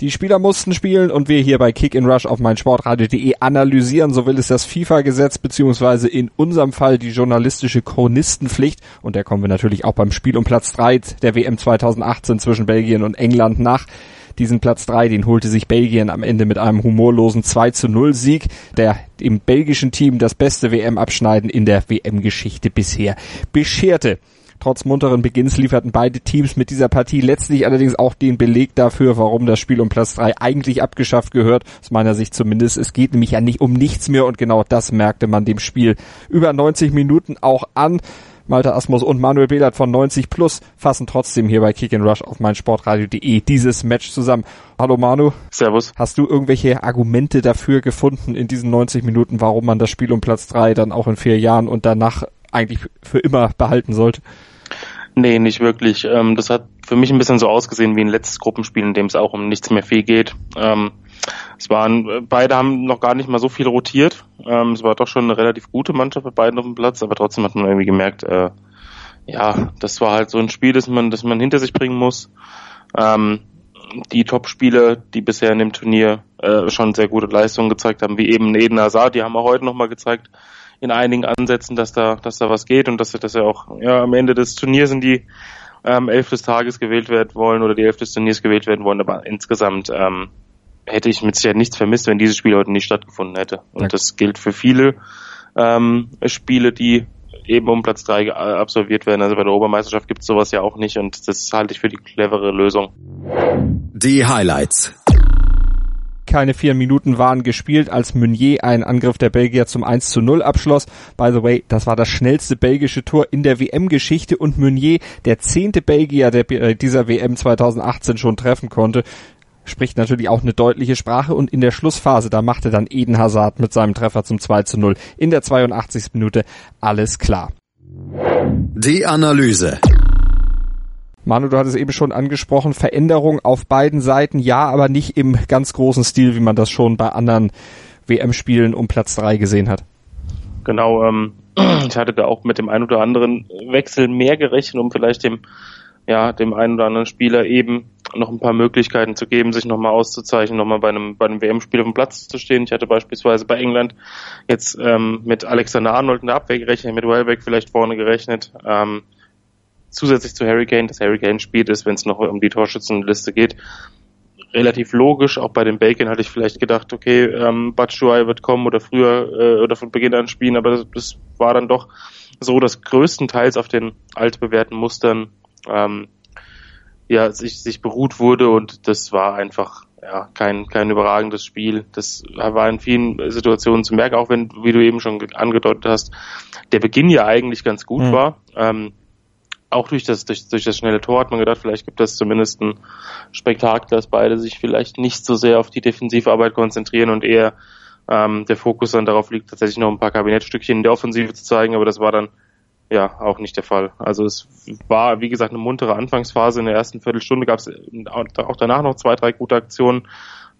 Die Spieler mussten spielen und wir hier bei Kick in Rush auf meinsportradio.de analysieren, so will es das FIFA-Gesetz beziehungsweise in unserem Fall die journalistische Chronistenpflicht und der kommen wir natürlich auch beim Spiel um Platz 3 der WM 2018 zwischen Belgien und England nach. Diesen Platz 3, den holte sich Belgien am Ende mit einem humorlosen 2 zu 0 Sieg, der dem belgischen Team das beste WM-Abschneiden in der WM-Geschichte bisher bescherte. Trotz munteren Beginns lieferten beide Teams mit dieser Partie letztlich allerdings auch den Beleg dafür, warum das Spiel um Platz 3 eigentlich abgeschafft gehört, aus meiner Sicht zumindest. Es geht nämlich ja nicht um nichts mehr und genau das merkte man dem Spiel über 90 Minuten auch an. Malte Asmus und Manuel Behlert von 90 Plus fassen trotzdem hier bei Kick and Rush auf meinsportradio.de dieses Match zusammen. Hallo Manu. Servus. Hast du irgendwelche Argumente dafür gefunden in diesen 90 Minuten, warum man das Spiel um Platz 3 dann auch in vier Jahren und danach eigentlich für immer behalten sollte? Nee, nicht wirklich. Ähm, das hat für mich ein bisschen so ausgesehen wie ein letztes Gruppenspiel, in dem es auch um nichts mehr viel geht. Ähm, es waren, beide haben noch gar nicht mal so viel rotiert. Ähm, es war doch schon eine relativ gute Mannschaft bei beiden auf dem Platz, aber trotzdem hat man irgendwie gemerkt, äh, ja, das war halt so ein Spiel, das man, das man hinter sich bringen muss. Ähm, die Top-Spieler, die bisher in dem Turnier äh, schon sehr gute Leistungen gezeigt haben, wie eben Eden Hazard, die haben wir heute nochmal gezeigt, in einigen Ansätzen, dass da, dass da was geht und dass, dass er auch ja, am Ende des Turniers in die ähm, Elf des Tages gewählt werden wollen oder die Elf des Turniers gewählt werden wollen. Aber insgesamt ähm, hätte ich mit Sicherheit nichts vermisst, wenn dieses Spiel heute nicht stattgefunden hätte. Und das gilt für viele ähm, Spiele, die eben um Platz drei absolviert werden. Also bei der Obermeisterschaft gibt es sowas ja auch nicht und das halte ich für die clevere Lösung. Die Highlights keine vier Minuten waren gespielt, als Meunier einen Angriff der Belgier zum 1 zu 0 abschloss. By the way, das war das schnellste belgische Tor in der WM-Geschichte und Meunier, der zehnte Belgier, der äh, dieser WM 2018 schon treffen konnte, spricht natürlich auch eine deutliche Sprache und in der Schlussphase, da machte dann Eden Hazard mit seinem Treffer zum 2 zu 0 in der 82. Minute alles klar. Die Analyse. Manu, du hattest eben schon angesprochen, Veränderung auf beiden Seiten, ja, aber nicht im ganz großen Stil, wie man das schon bei anderen WM-Spielen um Platz drei gesehen hat. Genau, ähm, ich hatte da auch mit dem einen oder anderen Wechsel mehr gerechnet, um vielleicht dem, ja, dem einen oder anderen Spieler eben noch ein paar Möglichkeiten zu geben, sich nochmal auszuzeichnen, nochmal bei einem, bei einem WM-Spiel auf dem Platz zu stehen. Ich hatte beispielsweise bei England jetzt ähm, mit Alexander Arnold in der Abwehr gerechnet, mit Welbeck vielleicht vorne gerechnet. Ähm, zusätzlich zu Harry Kane, dass Harry Kane spielt ist, wenn es noch um die Torschützenliste geht. Relativ logisch, auch bei den Bacon hatte ich vielleicht gedacht, okay, ähm, Batshuayi wird kommen oder früher äh, oder von Beginn an spielen, aber das, das war dann doch so, dass größtenteils auf den altbewährten Mustern ähm, ja, sich, sich beruht wurde und das war einfach ja, kein, kein überragendes Spiel. Das war in vielen Situationen zu merken, auch wenn, wie du eben schon angedeutet hast, der Beginn ja eigentlich ganz gut mhm. war. Ähm, auch durch das, durch, durch das schnelle Tor hat man gedacht, vielleicht gibt es zumindest ein Spektakel, dass beide sich vielleicht nicht so sehr auf die Defensivarbeit konzentrieren und eher ähm, der Fokus dann darauf liegt, tatsächlich noch ein paar Kabinettstückchen in der Offensive zu zeigen, aber das war dann ja auch nicht der Fall. Also es war, wie gesagt, eine muntere Anfangsphase. In der ersten Viertelstunde gab es auch danach noch zwei, drei gute Aktionen.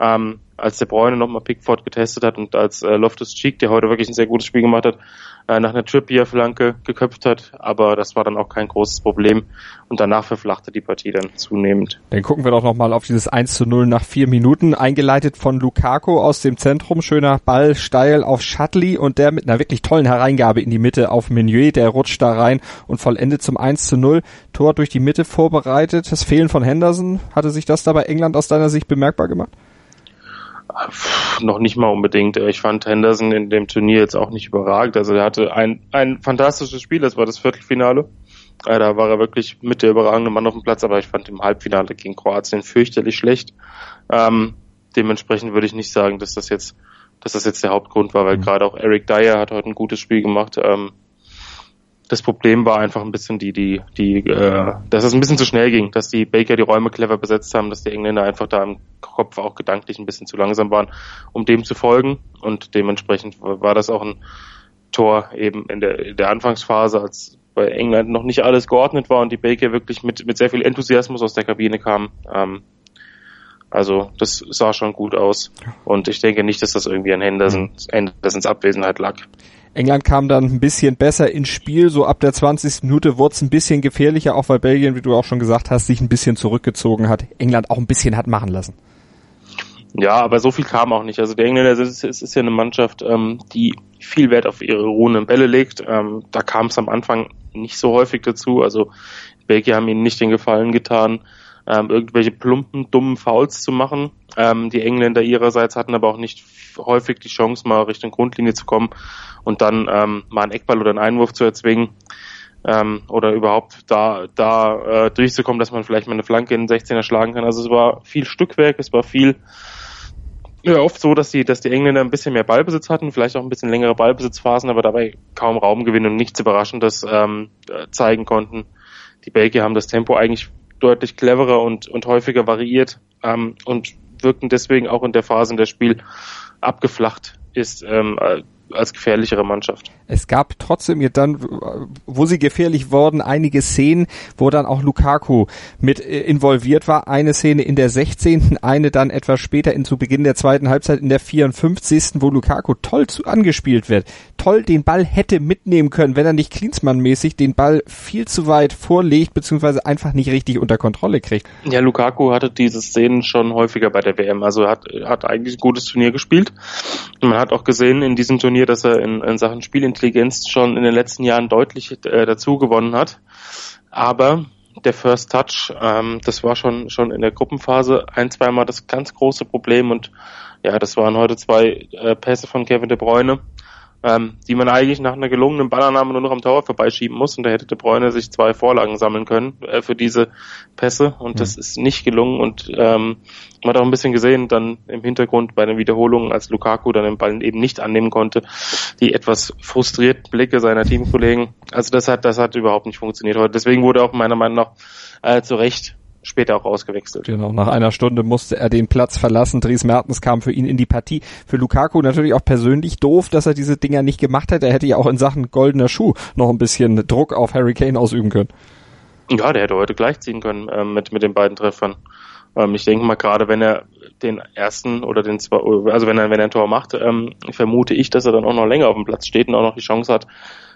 Ähm, als der Bräune nochmal Pickford getestet hat und als äh, Loftus Cheek, der heute wirklich ein sehr gutes Spiel gemacht hat, äh, nach einer Trippier-Flanke geköpft hat, aber das war dann auch kein großes Problem. Und danach verflachte die Partie dann zunehmend. Dann gucken wir doch nochmal auf dieses 1 zu 0 nach vier Minuten, eingeleitet von Lukaku aus dem Zentrum, schöner Ball steil auf Shutley und der mit einer wirklich tollen Hereingabe in die Mitte auf Meunier, der rutscht da rein und vollendet zum 1 zu 0, Tor durch die Mitte vorbereitet, das Fehlen von Henderson, hatte sich das da bei England aus deiner Sicht bemerkbar gemacht? Noch nicht mal unbedingt. Ich fand Henderson in dem Turnier jetzt auch nicht überragt. Also er hatte ein, ein fantastisches Spiel, das war das Viertelfinale. Äh, da war er wirklich mit der überragende Mann auf dem Platz, aber ich fand im Halbfinale gegen Kroatien fürchterlich schlecht. Ähm, dementsprechend würde ich nicht sagen, dass das jetzt, dass das jetzt der Hauptgrund war, weil mhm. gerade auch Eric Dyer hat heute ein gutes Spiel gemacht. Ähm, das Problem war einfach ein bisschen die, die, die, äh, dass es ein bisschen zu schnell ging, dass die Baker die Räume clever besetzt haben, dass die Engländer einfach da im Kopf auch gedanklich ein bisschen zu langsam waren, um dem zu folgen. Und dementsprechend war das auch ein Tor eben in der, in der Anfangsphase, als bei England noch nicht alles geordnet war und die Baker wirklich mit, mit sehr viel Enthusiasmus aus der Kabine kamen. Ähm, also das sah schon gut aus. Und ich denke nicht, dass das irgendwie an Henderson, Hendersons Abwesenheit lag. England kam dann ein bisschen besser ins Spiel. So ab der 20. Minute wurde es ein bisschen gefährlicher, auch weil Belgien, wie du auch schon gesagt hast, sich ein bisschen zurückgezogen hat. England auch ein bisschen hat machen lassen. Ja, aber so viel kam auch nicht. Also die Engländer, es ist, ist ja eine Mannschaft, ähm, die viel Wert auf ihre ruhenden Bälle legt. Ähm, da kam es am Anfang nicht so häufig dazu. Also Belgier haben ihnen nicht den Gefallen getan, ähm, irgendwelche plumpen, dummen Fouls zu machen. Ähm, die Engländer ihrerseits hatten aber auch nicht häufig die Chance, mal Richtung Grundlinie zu kommen und dann ähm, mal einen Eckball oder einen Einwurf zu erzwingen ähm, oder überhaupt da, da äh, durchzukommen, dass man vielleicht mal eine Flanke in den 16er schlagen kann. Also es war viel Stückwerk, es war viel ja, oft so, dass die, dass die Engländer ein bisschen mehr Ballbesitz hatten, vielleicht auch ein bisschen längere Ballbesitzphasen, aber dabei kaum Raumgewinn und nichts Überraschendes ähm, zeigen konnten. Die Belgier haben das Tempo eigentlich deutlich cleverer und, und häufiger variiert ähm, und wirkten deswegen auch in der Phase, in der Spiel abgeflacht ist, ähm, als gefährlichere Mannschaft. Es gab trotzdem jetzt dann, wo sie gefährlich wurden, einige Szenen, wo dann auch Lukaku mit äh, involviert war. Eine Szene in der 16., eine dann etwas später in zu Beginn der zweiten Halbzeit in der 54., wo Lukaku toll zu angespielt wird. Toll den Ball hätte mitnehmen können, wenn er nicht Klinsmann-mäßig den Ball viel zu weit vorlegt, beziehungsweise einfach nicht richtig unter Kontrolle kriegt. Ja, Lukaku hatte diese Szenen schon häufiger bei der WM. Also hat, hat eigentlich ein gutes Turnier gespielt. Und man hat auch gesehen in diesem Turnier, Turnier, dass er in, in Sachen Spielintelligenz schon in den letzten Jahren deutlich äh, dazu gewonnen hat. Aber der First Touch, ähm, das war schon schon in der Gruppenphase ein, zweimal das ganz große Problem und ja, das waren heute zwei äh, Pässe von Kevin De Bruyne, ähm, die man eigentlich nach einer gelungenen Ballannahme nur noch am Tower vorbeischieben muss. Und da hätte De Bruyne sich zwei Vorlagen sammeln können äh, für diese Pässe. Und mhm. das ist nicht gelungen. Und ähm, man hat auch ein bisschen gesehen, dann im Hintergrund bei den Wiederholungen, als Lukaku dann den Ball eben nicht annehmen konnte, die etwas frustrierten Blicke seiner Teamkollegen. Also das hat, das hat überhaupt nicht funktioniert heute. Deswegen wurde auch meiner Meinung nach äh, zu Recht später auch ausgewechselt. Genau, nach einer Stunde musste er den Platz verlassen. Dries Mertens kam für ihn in die Partie. Für Lukaku natürlich auch persönlich doof, dass er diese Dinger nicht gemacht hat. Er hätte ja auch in Sachen goldener Schuh noch ein bisschen Druck auf Harry Kane ausüben können. Ja, der hätte heute gleichziehen können äh, mit, mit den beiden Treffern. Ähm, ich denke mal, gerade wenn er den ersten oder den zwei, also wenn er, wenn er ein Tor macht, ähm, vermute ich, dass er dann auch noch länger auf dem Platz steht und auch noch die Chance hat,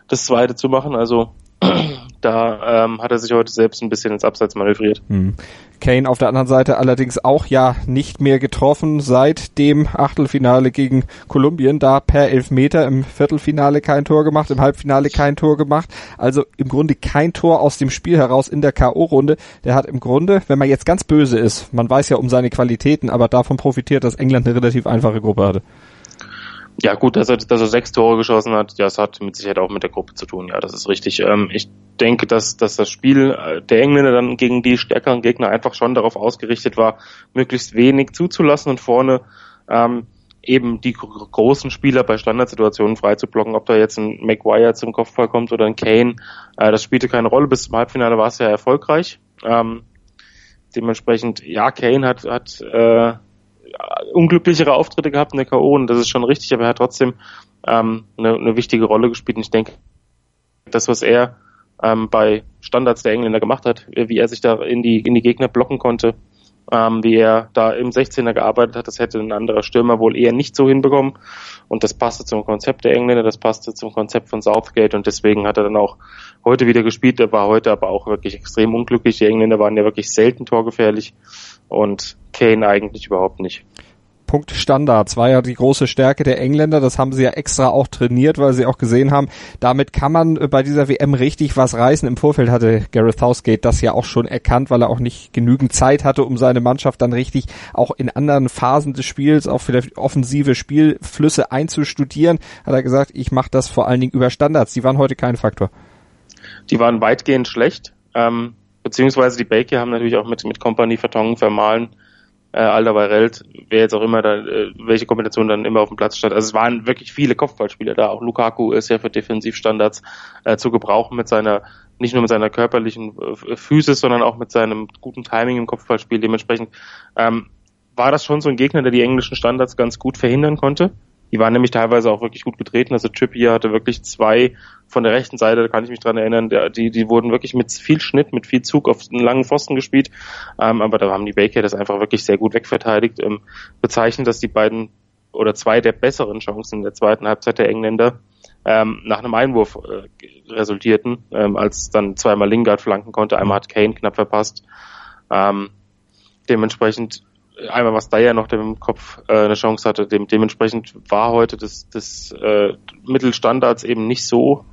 das zweite zu machen. Also da ähm, hat er sich heute selbst ein bisschen ins Abseits manövriert. Hm. Kane auf der anderen Seite allerdings auch ja nicht mehr getroffen seit dem Achtelfinale gegen Kolumbien, da per Elfmeter im Viertelfinale kein Tor gemacht, im Halbfinale kein Tor gemacht, also im Grunde kein Tor aus dem Spiel heraus in der K.O.-Runde. Der hat im Grunde, wenn man jetzt ganz böse ist, man weiß ja um seine Qualitäten, aber davon profitiert, dass England eine relativ einfache Gruppe hatte. Ja gut, dass er, dass er sechs Tore geschossen hat, das hat mit Sicherheit auch mit der Gruppe zu tun. Ja, das ist richtig. Ähm, ich denke, dass, dass das Spiel der Engländer dann gegen die stärkeren Gegner einfach schon darauf ausgerichtet war, möglichst wenig zuzulassen und vorne ähm, eben die großen Spieler bei Standardsituationen freizublocken, ob da jetzt ein Maguire zum Kopfball kommt oder ein Kane, äh, das spielte keine Rolle. Bis zum Halbfinale war es ja erfolgreich. Ähm, dementsprechend, ja, Kane hat, hat äh, unglücklichere Auftritte gehabt in der K.O. und das ist schon richtig, aber er hat trotzdem ähm, eine, eine wichtige Rolle gespielt und ich denke, das, was er ähm, bei Standards der Engländer gemacht hat, wie er sich da in die, in die Gegner blocken konnte, ähm, wie er da im 16er gearbeitet hat, das hätte ein anderer Stürmer wohl eher nicht so hinbekommen. Und das passte zum Konzept der Engländer, das passte zum Konzept von Southgate und deswegen hat er dann auch heute wieder gespielt. Er war heute aber auch wirklich extrem unglücklich. Die Engländer waren ja wirklich selten torgefährlich und Kane eigentlich überhaupt nicht. Punkt Standards war ja die große Stärke der Engländer. Das haben sie ja extra auch trainiert, weil sie auch gesehen haben, damit kann man äh, bei dieser WM richtig was reißen. Im Vorfeld hatte Gareth Southgate das ja auch schon erkannt, weil er auch nicht genügend Zeit hatte, um seine Mannschaft dann richtig auch in anderen Phasen des Spiels, auch vielleicht offensive Spielflüsse einzustudieren. Hat er gesagt, ich mache das vor allen Dingen über Standards. Die waren heute kein Faktor. Die waren weitgehend schlecht. Ähm, beziehungsweise die Baker haben natürlich auch mit, mit Company Vertongen vermahlen äh, Alderweireld, wer jetzt auch immer da, äh, welche Kombination dann immer auf dem Platz stand. Also es waren wirklich viele Kopfballspieler da. Auch Lukaku ist ja für Defensivstandards äh, zu gebrauchen mit seiner, nicht nur mit seiner körperlichen äh, Physis, sondern auch mit seinem guten Timing im Kopfballspiel. Dementsprechend ähm, war das schon so ein Gegner, der die englischen Standards ganz gut verhindern konnte. Die waren nämlich teilweise auch wirklich gut getreten. Also Trippier hatte wirklich zwei von der rechten Seite, da kann ich mich dran erinnern, die, die wurden wirklich mit viel Schnitt, mit viel Zug auf einen langen Pfosten gespielt. Ähm, aber da haben die Baker das einfach wirklich sehr gut wegverteidigt. Ähm, bezeichnet, dass die beiden oder zwei der besseren Chancen in der zweiten Halbzeit der Engländer ähm, nach einem Einwurf äh, resultierten, ähm, als dann zweimal Lingard flanken konnte, einmal hat Kane knapp verpasst. Ähm, dementsprechend einmal was da ja noch im Kopf äh, eine Chance hatte. Dem, dementsprechend war heute das, das äh, Mittelstandards eben nicht so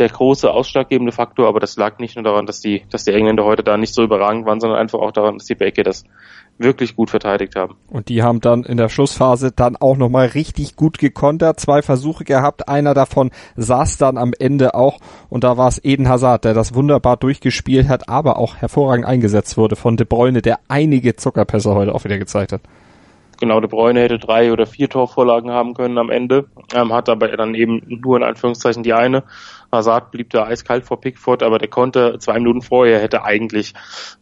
der große ausschlaggebende Faktor, aber das lag nicht nur daran, dass die, dass die Engländer heute da nicht so überragend waren, sondern einfach auch daran, dass die Baker das wirklich gut verteidigt haben. Und die haben dann in der Schlussphase dann auch nochmal richtig gut gekontert, zwei Versuche gehabt, einer davon saß dann am Ende auch. Und da war es Eden Hazard, der das wunderbar durchgespielt hat, aber auch hervorragend eingesetzt wurde von De Bruyne, der einige Zuckerpässe heute auch wieder gezeigt hat genau, De Bruyne hätte drei oder vier Torvorlagen haben können am Ende, ähm, hat aber dann eben nur in Anführungszeichen die eine. Hazard blieb da eiskalt vor Pickford, aber der konnte zwei Minuten vorher hätte eigentlich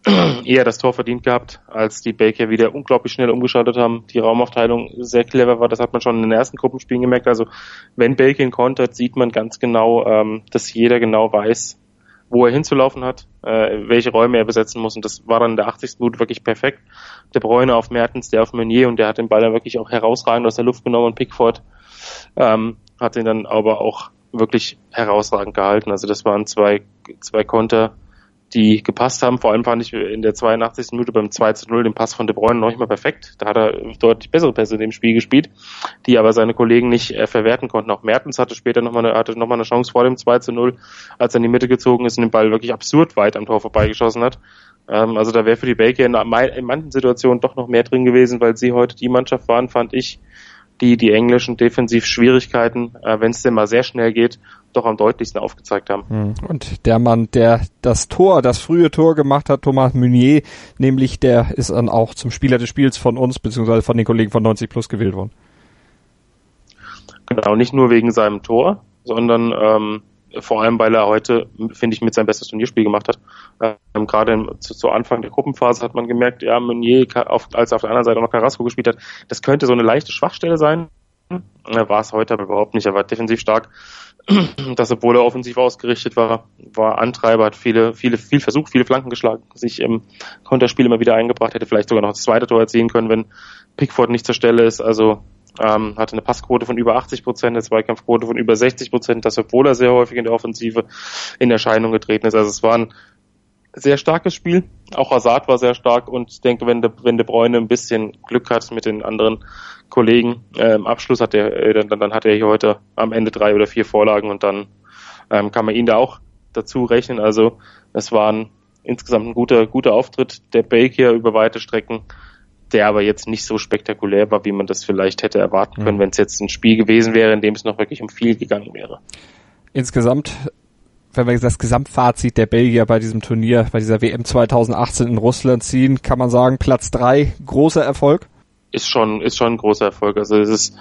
eher das Tor verdient gehabt, als die Baker wieder unglaublich schnell umgeschaltet haben. Die Raumaufteilung sehr clever war, das hat man schon in den ersten Gruppenspielen gemerkt. Also wenn Baker kontert, sieht man ganz genau, ähm, dass jeder genau weiß, wo er hinzulaufen hat, äh, welche Räume er besetzen muss. Und das war dann in der 80. Minute wirklich perfekt. Der Bräune auf Mertens, der auf Meunier und der hat den Ball dann wirklich auch herausragend aus der Luft genommen und Pickford ähm, hat ihn dann aber auch wirklich herausragend gehalten. Also das waren zwei, zwei Konter, die gepasst haben. Vor allem fand ich in der 82. Minute beim 2 zu 0 den Pass von De Bruyne noch nicht mal perfekt. Da hat er deutlich bessere Pässe in dem Spiel gespielt, die aber seine Kollegen nicht äh, verwerten konnten. Auch Mertens hatte später nochmal eine, noch mal eine Chance vor dem 2 zu 0, als er in die Mitte gezogen ist und den Ball wirklich absurd weit am Tor vorbeigeschossen hat. Ähm, also da wäre für die Baker in, in manchen Situationen doch noch mehr drin gewesen, weil sie heute die Mannschaft waren, fand ich, die die englischen Defensivschwierigkeiten, äh, wenn es denn mal sehr schnell geht, doch am deutlichsten aufgezeigt haben. Hm. Und der Mann, der das Tor, das frühe Tor gemacht hat, Thomas Meunier, nämlich der ist dann auch zum Spieler des Spiels von uns, beziehungsweise von den Kollegen von 90 Plus gewählt worden. Genau, nicht nur wegen seinem Tor, sondern ähm, vor allem, weil er heute, finde ich, mit sein bestes Turnierspiel gemacht hat. Ähm, Gerade zu, zu, Anfang der Gruppenphase hat man gemerkt, ja, Meunier, auf, als auf der anderen Seite noch Carrasco gespielt hat, das könnte so eine leichte Schwachstelle sein. Er war es heute aber überhaupt nicht. Er war defensiv stark. Das, obwohl er offensiv ausgerichtet war, war Antreiber, hat viele, viele, viel versucht, viele Flanken geschlagen, sich im Konterspiel immer wieder eingebracht, hätte vielleicht sogar noch das zweite Tor erzielen können, wenn Pickford nicht zur Stelle ist. Also ähm, hatte eine Passquote von über 80 Prozent, eine Zweikampfquote von über 60 Prozent, das obwohl er sehr häufig in der Offensive in Erscheinung getreten ist. Also es war ein sehr starkes Spiel. Auch Hazard war sehr stark und ich denke, wenn De, wenn De Bruyne ein bisschen Glück hat mit den anderen Kollegen, äh, im Abschluss hat er, äh, dann, dann hat er hier heute am Ende drei oder vier Vorlagen und dann ähm, kann man ihn da auch dazu rechnen. Also es war ein, insgesamt ein guter, guter Auftritt der Baker über weite Strecken der aber jetzt nicht so spektakulär war, wie man das vielleicht hätte erwarten können, mhm. wenn es jetzt ein Spiel gewesen wäre, in dem es noch wirklich um viel gegangen wäre. Insgesamt, wenn wir das Gesamtfazit der Belgier bei diesem Turnier, bei dieser WM 2018 in Russland ziehen, kann man sagen, Platz drei großer Erfolg? Ist schon, ist schon ein großer Erfolg. Also es ist,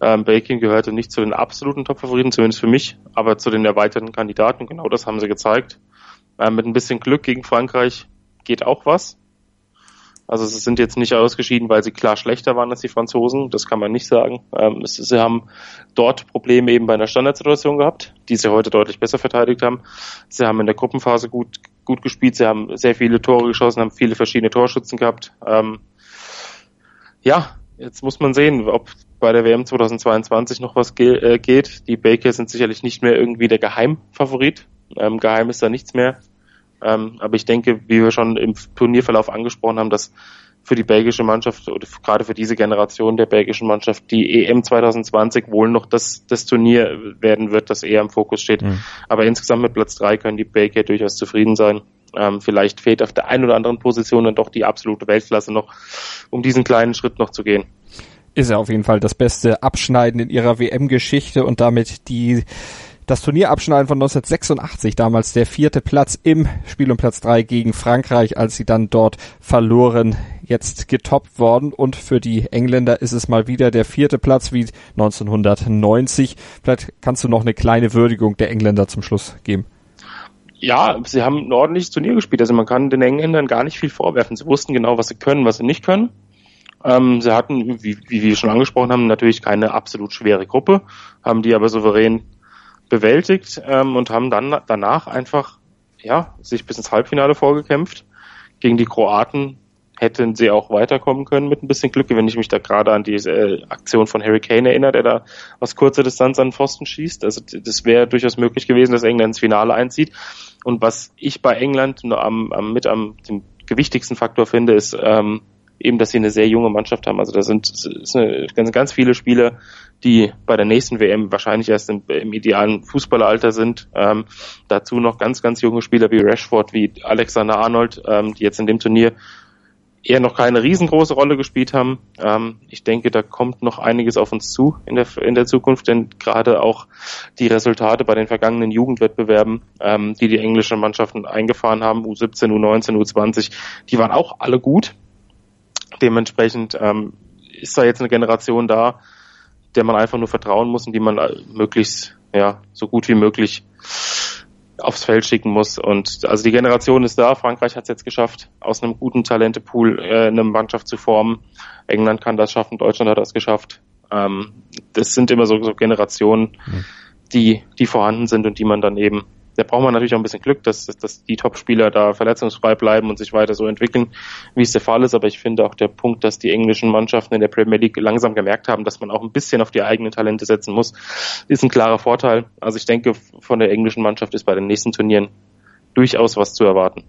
ähm, Belgien gehörte nicht zu den absoluten Top-Favoriten, zumindest für mich, aber zu den erweiterten Kandidaten. Genau das haben sie gezeigt. Ähm, mit ein bisschen Glück gegen Frankreich geht auch was. Also sie sind jetzt nicht ausgeschieden, weil sie klar schlechter waren als die Franzosen. Das kann man nicht sagen. Ähm, es, sie haben dort Probleme eben bei einer Standardsituation gehabt, die sie heute deutlich besser verteidigt haben. Sie haben in der Gruppenphase gut, gut gespielt. Sie haben sehr viele Tore geschossen, haben viele verschiedene Torschützen gehabt. Ähm, ja, jetzt muss man sehen, ob bei der WM 2022 noch was ge äh, geht. Die Baker sind sicherlich nicht mehr irgendwie der Geheimfavorit. Ähm, geheim ist da nichts mehr. Ähm, aber ich denke, wie wir schon im Turnierverlauf angesprochen haben, dass für die belgische Mannschaft oder gerade für diese Generation der belgischen Mannschaft die EM 2020 wohl noch das, das Turnier werden wird, das eher im Fokus steht. Mhm. Aber insgesamt mit Platz drei können die Belgier durchaus zufrieden sein. Ähm, vielleicht fehlt auf der einen oder anderen Position dann doch die absolute Weltklasse noch, um diesen kleinen Schritt noch zu gehen. Ist ja auf jeden Fall das beste Abschneiden in ihrer WM-Geschichte und damit die das Turnierabschneiden von 1986, damals der vierte Platz im Spiel um Platz drei gegen Frankreich, als sie dann dort verloren, jetzt getoppt worden. Und für die Engländer ist es mal wieder der vierte Platz wie 1990. Vielleicht kannst du noch eine kleine Würdigung der Engländer zum Schluss geben. Ja, sie haben ein ordentliches Turnier gespielt. Also man kann den Engländern gar nicht viel vorwerfen. Sie wussten genau, was sie können, was sie nicht können. Ähm, sie hatten, wie, wie wir schon angesprochen haben, natürlich keine absolut schwere Gruppe, haben die aber souverän bewältigt ähm, und haben dann danach einfach ja sich bis ins Halbfinale vorgekämpft. Gegen die Kroaten hätten sie auch weiterkommen können mit ein bisschen Glück, wenn ich mich da gerade an diese äh, Aktion von Harry Kane erinnere, der da aus kurzer Distanz an den Pfosten schießt. Also das wäre durchaus möglich gewesen, dass England ins Finale einzieht. Und was ich bei England am, am mit am dem gewichtigsten Faktor finde, ist ähm, eben, dass sie eine sehr junge Mannschaft haben. Also da sind, sind ganz, ganz viele Spieler, die bei der nächsten WM wahrscheinlich erst im, im idealen Fußballeralter sind. Ähm, dazu noch ganz, ganz junge Spieler wie Rashford, wie Alexander Arnold, ähm, die jetzt in dem Turnier eher noch keine riesengroße Rolle gespielt haben. Ähm, ich denke, da kommt noch einiges auf uns zu in der, in der Zukunft, denn gerade auch die Resultate bei den vergangenen Jugendwettbewerben, ähm, die die englischen Mannschaften eingefahren haben, U17, U19, U20, die waren auch alle gut. Dementsprechend ähm, ist da jetzt eine Generation da, der man einfach nur vertrauen muss und die man äh, möglichst ja so gut wie möglich aufs Feld schicken muss. Und also die Generation ist da. Frankreich hat es jetzt geschafft, aus einem guten Talentepool äh, eine Mannschaft zu formen. England kann das schaffen, Deutschland hat das geschafft. Ähm, das sind immer so, so Generationen, mhm. die, die vorhanden sind und die man dann eben da braucht man natürlich auch ein bisschen Glück, dass, dass die Top-Spieler da verletzungsfrei bleiben und sich weiter so entwickeln, wie es der Fall ist. Aber ich finde auch der Punkt, dass die englischen Mannschaften in der Premier League langsam gemerkt haben, dass man auch ein bisschen auf die eigenen Talente setzen muss, ist ein klarer Vorteil. Also ich denke, von der englischen Mannschaft ist bei den nächsten Turnieren durchaus was zu erwarten.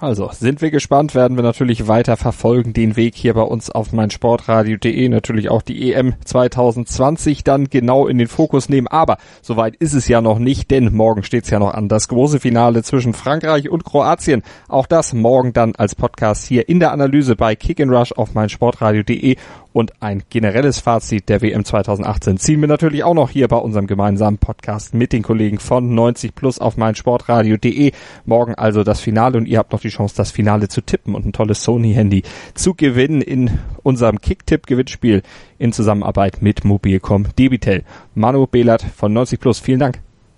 Also sind wir gespannt, werden wir natürlich weiter verfolgen, den Weg hier bei uns auf meinsportradio.de, natürlich auch die EM 2020 dann genau in den Fokus nehmen. Aber soweit ist es ja noch nicht, denn morgen steht es ja noch an. Das große Finale zwischen Frankreich und Kroatien. Auch das morgen dann als Podcast hier in der Analyse bei Kick and Rush auf meinsportradio.de und ein generelles Fazit der WM 2018 ziehen wir natürlich auch noch hier bei unserem gemeinsamen Podcast mit den Kollegen von 90 Plus auf meinsportradio.de. Morgen also das Finale und ihr habt noch die Chance, das Finale zu tippen und ein tolles Sony-Handy zu gewinnen in unserem Kick-Tipp-Gewinnspiel in Zusammenarbeit mit Mobilcom Debitel. Manu Behlert von 90 Plus, vielen Dank.